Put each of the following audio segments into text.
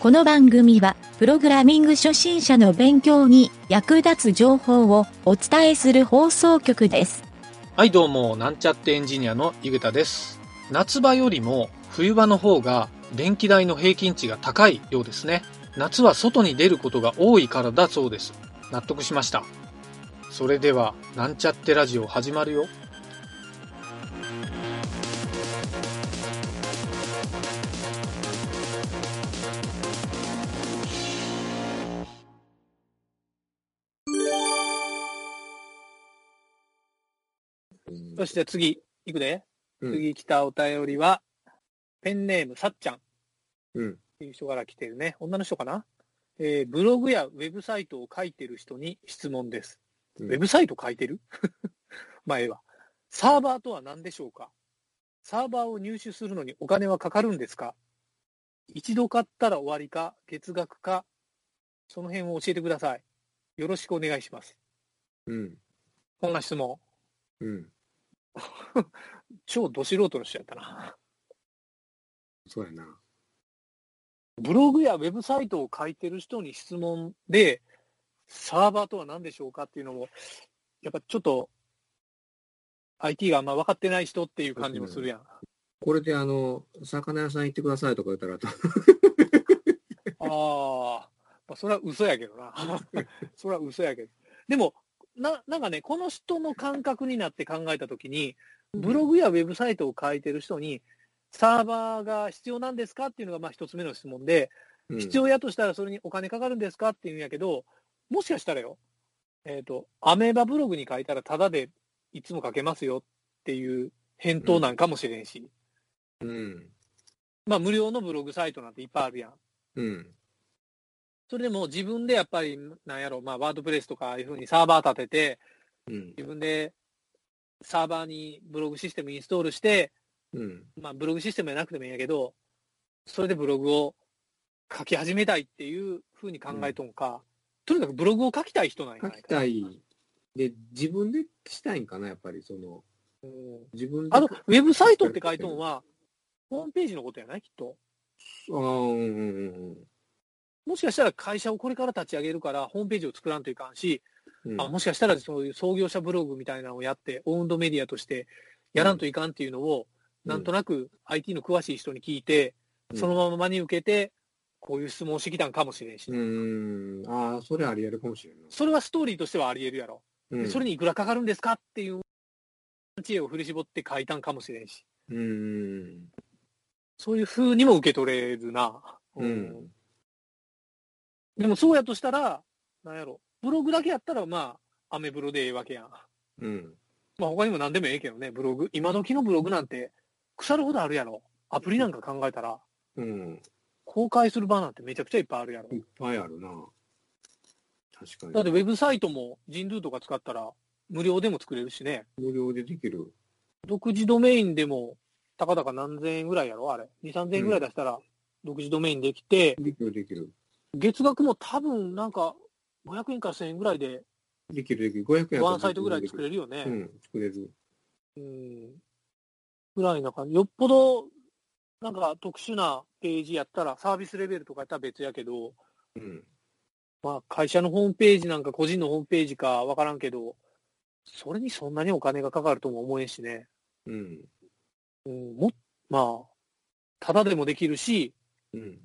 この番組は、プログラミング初心者の勉強に役立つ情報をお伝えする放送局です。はい、どうも、なんちゃってエンジニアの井桁です。夏場よりも冬場の方が電気代の平均値が高いようですね。夏は外に出ることが多いからだそうです。納得しました。それでは、なんちゃってラジオ始まるよ。そして次、いくで。うん次来たお便りは、ペンネームさっちゃんっうん。ていう人から来てるね。女の人かな？えーブログやウェブサイトを書いてる人に質問です。うんウェブサイト書いてる？まあ、ええわ。サーバーとは何でしょうか？サーバーを入手するのにお金はかかるんですか？一度買ったら終わりか、月額か、その辺を教えてください。よろしくお願いします。うん。こんな質問。うん。超ど素人の人やったな。そうやな。ブログやウェブサイトを書いてる人に質問で、サーバーとは何でしょうかっていうのも、やっぱちょっと、IT があんま分かってない人っていう感じもするやん。これであの、魚屋さん行ってくださいとか言ったら、ああ、まあ、それは嘘やけどな。それは嘘やけど。でも、な、なんかね、この人の感覚になって考えたときに、ブログやウェブサイトを書いてる人に、サーバーが必要なんですかっていうのがまあ一つ目の質問で、うん必要やとしたらそれにお金かかるんですかっていうんやけど、もしかしたらよ、えっ、と、アメーバブログに書いたらタダでいつも書けますよっていう返答なんかもしれんし、うん。まあ無料のブログサイトなんていっぱいあるやん。うん。それでも自分でやっぱり、なんやろ、まあワードプレスとかいうふうにサーバー立てて、うん。自分でサーバーにブログシステムインストールして、うん。まあブログシステムじゃなくてもいいんやけど、それでブログを書き始めたいっていうふうに考えとんか、とにかくブログを書きたい人なんや書。きたい。で、自分でしたいんかな、やっぱり、その、うん自分で。あの、ウェブサイトって書いとんは、ホームページのことやないきっと。ああ、うんうんうんもしかしたら会社をこれから立ち上げるから、ホームページを作らんといかんし、うん。あもしかしたらそういう創業者ブログみたいなのをやって、オウンドメディアとしてやらんといかんっていうのを、なんとなく IT の詳しい人に聞いて、うんそのまま真に受けて、こういう質問をしてきたんかもしれんし、うん。ああ、それあり得るかもしれんな。それはストーリーとしてはあり得るやろ。うん。でそれにいくらかかるんですかっていう知恵を振り絞って書いたんかもしれんし、うん。そういう風にも受け取れるな。うんでもそうやとしたら、なんやろ、ブログだけやったらまあ、アメブロでええわけやん。うん。まあ他にも何でもええけどね、ブログ。今時のブログなんて腐るほどあるやろ。アプリなんか考えたら、うん。公開する場なんてめちゃくちゃいっぱいあるやろ。いっぱいあるな。確かに。だってウェブサイトも人ルとか使ったら無料でも作れるしね。無料でできる。独自ドメインでも、たかだか何千円ぐらいやろあれ。2、3000円ぐらい出したら、独自ドメインできて、できる、できる。月額も多分なんか、500円から1000円ぐらいで、できる、できる。500円ワンサイトぐらい作れるよね。うん、作れる。うん。ぐらいな感じ。よっぽど、なんか特殊なページやったら、サービスレベルとかやったら別やけど、うん。まあ会社のホームページなんか個人のホームページかわからんけど、それにそんなにお金がかかるとも思えんしね。うん。うん、も、まあ、ただでもできるし、うん。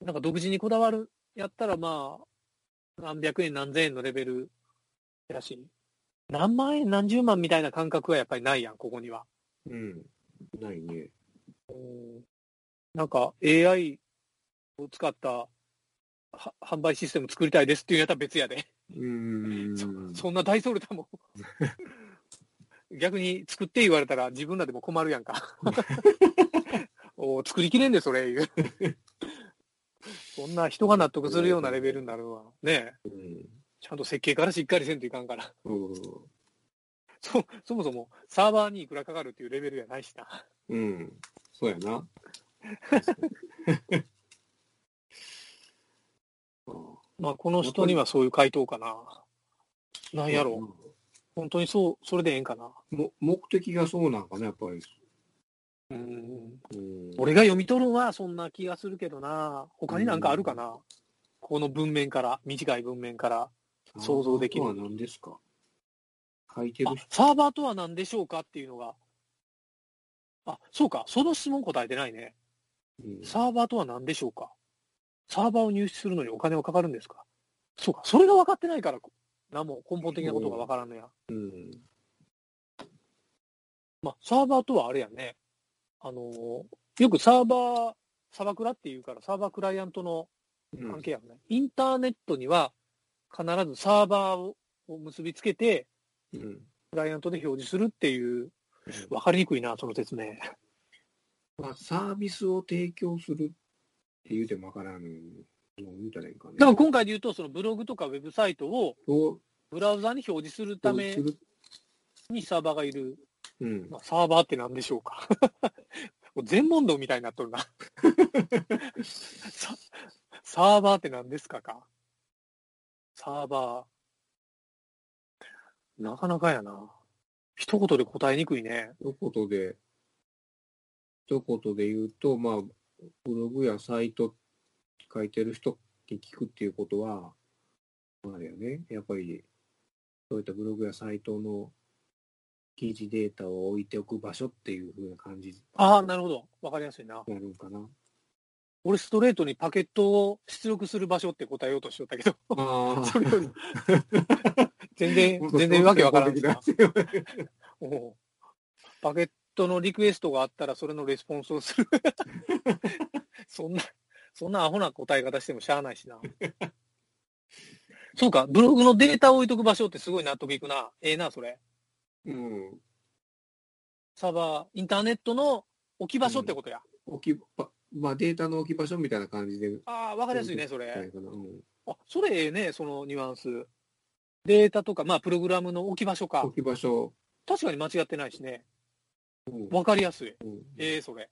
なんか独自にこだわる、やったらまあ、何百円何千円のレベルやし、何万円何十万みたいな感覚はやっぱりないやん、ここには。うん。ないね。うんなんか AI を使ったは販売システム作りたいですっていうんやったら別やで。うーん。そんな大それたもん。逆に作って言われたら自分らでも困るやんか。お作りきれんで、それ言う。そんな人が納得するようなレベルになるのはね、うん。ちゃんと設計からしっかりせんといかんから。うん。そ、そもそもサーバーにいくらかかるっていうレベルやないしな。うん。そうやな。まあ、この人にはそういう回答かな。なんやろう。本当にそう、それでええんかな。も目的がそうなんかな、やっぱり。うん。うん俺が読み取るのはそんな気がするけどな。他になんかあるかな、この文面から、短い文面から。想像できるあとは何ですか書いてある人。サーバーとは何でしょうかっていうのが。あ、そうか。その質問答えてないね。うんサーバーとは何でしょうか？サーバーを入手するのにお金はかかるんですか？そうか。それが分かってないから、何も根本的なことが分からんのや。うん。まあ、サーバーとはあれやね。あのーよくサーバー、サバクラっていうから、サーバークライアントのうん関係やもんね。インターネットには必ずサーバーをを結びつけて、うん。クライアントで表示するっていう、分かりにくいな、その説明。まあ、サービスを提供するって言うてもわからんの言うたらいいんかね。だから今回で言うと、そのブログとかウェブサイトををブラウザに表示するためにサーバーがいる。うん。まあ、サーバーって何でしょうか もう全問答みたいになっとるなサ。サーバーって何ですかかサーバー。なかなかやな。一言で答えにくいね。一言で、一言で言うと、まあ、ブログやサイト書いてる人に聞くっていうことは、あれやね、やっぱり、そういったブログやサイトの記事データを置いておく場所っていう風な感じにああ、なるほど。わかりやすいな。なるんかな。俺ストレートにパケットを出力する場所って答えようとしとったけど、あそれより、全然、全然わけわからんしな。おうパケットのリクエストがあったら、それのレスポンスをする。そんな、そんなアホな答え方してもしゃあないしな。そうか、ブログのデータを置いとく場所ってすごい納得いくな。ええな、それ。うん。サーバー、インターネットの置き場所ってことや。置き場、まあデータの置き場所みたいな感じで。ああ、わかりやすいね、それ。うんあ、それええね、そのニュアンス。データとか、まあ、プログラムの置き場所か置。き場所。確かに間違ってないしね。うんわかりやすい。うんええそれ。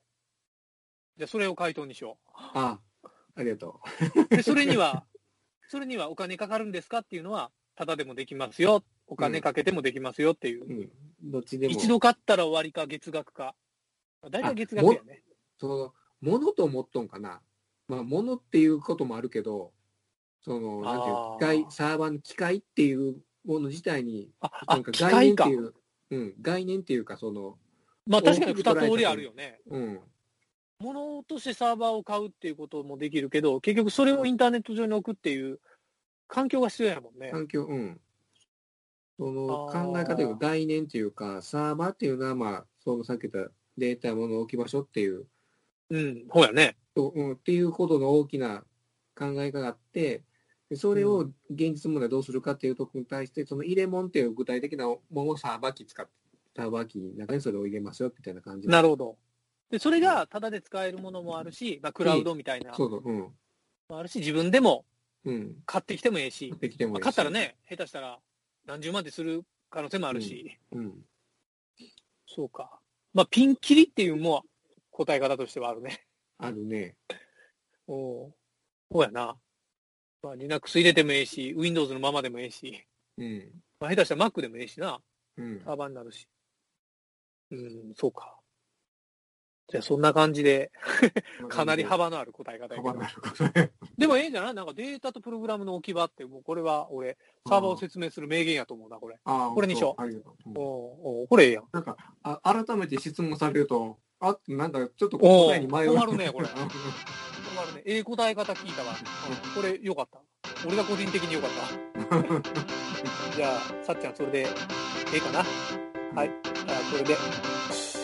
じゃあ、それを回答にしよあ、ありがとう。で、それには、それにはお金かかるんですかっていうのは、ただでもできますよ。お金かけてもできますよっていう。う。うん。どっちでも。一度買ったら終わりか月額か。大体月額やね。その、ものと思っとんかな。まあ、ものっていうこともあるけど、その、なんていう機械、サーバーの機械っていうもの自体に、なんか概念ってい。う、うん、概念っていうか、その、まあ確かに二通りあるよね。うん、物としてサーバーを買うっていうこともできるけど、結局それをインターネット上に置くっていう環境が必要やもんね。環境、うん。その考え方というか、概念っていうか、サーバーっていうのは、まあ、そのさっき言ったデータもの置き場所っていう、うん、ほうやね。とうん、っていうことの大きな考えがあって、でそれを現実問題どうするかっていうところに対して、その入れ物っていう具体的なものをサーバー機使って、サーバー機の中にそれを入れますよみたいな感じ。なるほど。で、それがタダで使えるものもあるし、まあ、クラウドみたいな。そうそう、うん。もあるし、自分でもうん。買ってきてもええし、まあできてもいいし。買ったらね、下手したら何十万でする可能性もあるし、うん。そうか。まあ、ピンキリっていうも答え方としてはあるね。あるね。おうそうやな。まあ、Linux 入れてもええし、Windows のままでもええし、うん。まあ、下手したら Mac でもええしな。うん。サーバーになるし。うん、そうか。じゃあそんな感じで、かなり幅のある答え方やけど。でもええんじゃない？なんかデータとプログラムの置き場って、もうこれは俺、サーバーを説明する名言やと思うな、これ。ああ、これにしようありがとう。うんおうおうこれええやん。なんかあ、改めて質問されると、あ、なんかちょっと答えに迷う。困るねこれうん 困るね。ええ答え方聞いたわ。うんこれよかった。俺が個人的によかった。じゃあ、さっちゃんそれで、ええかな？はい。じゃあ、これで。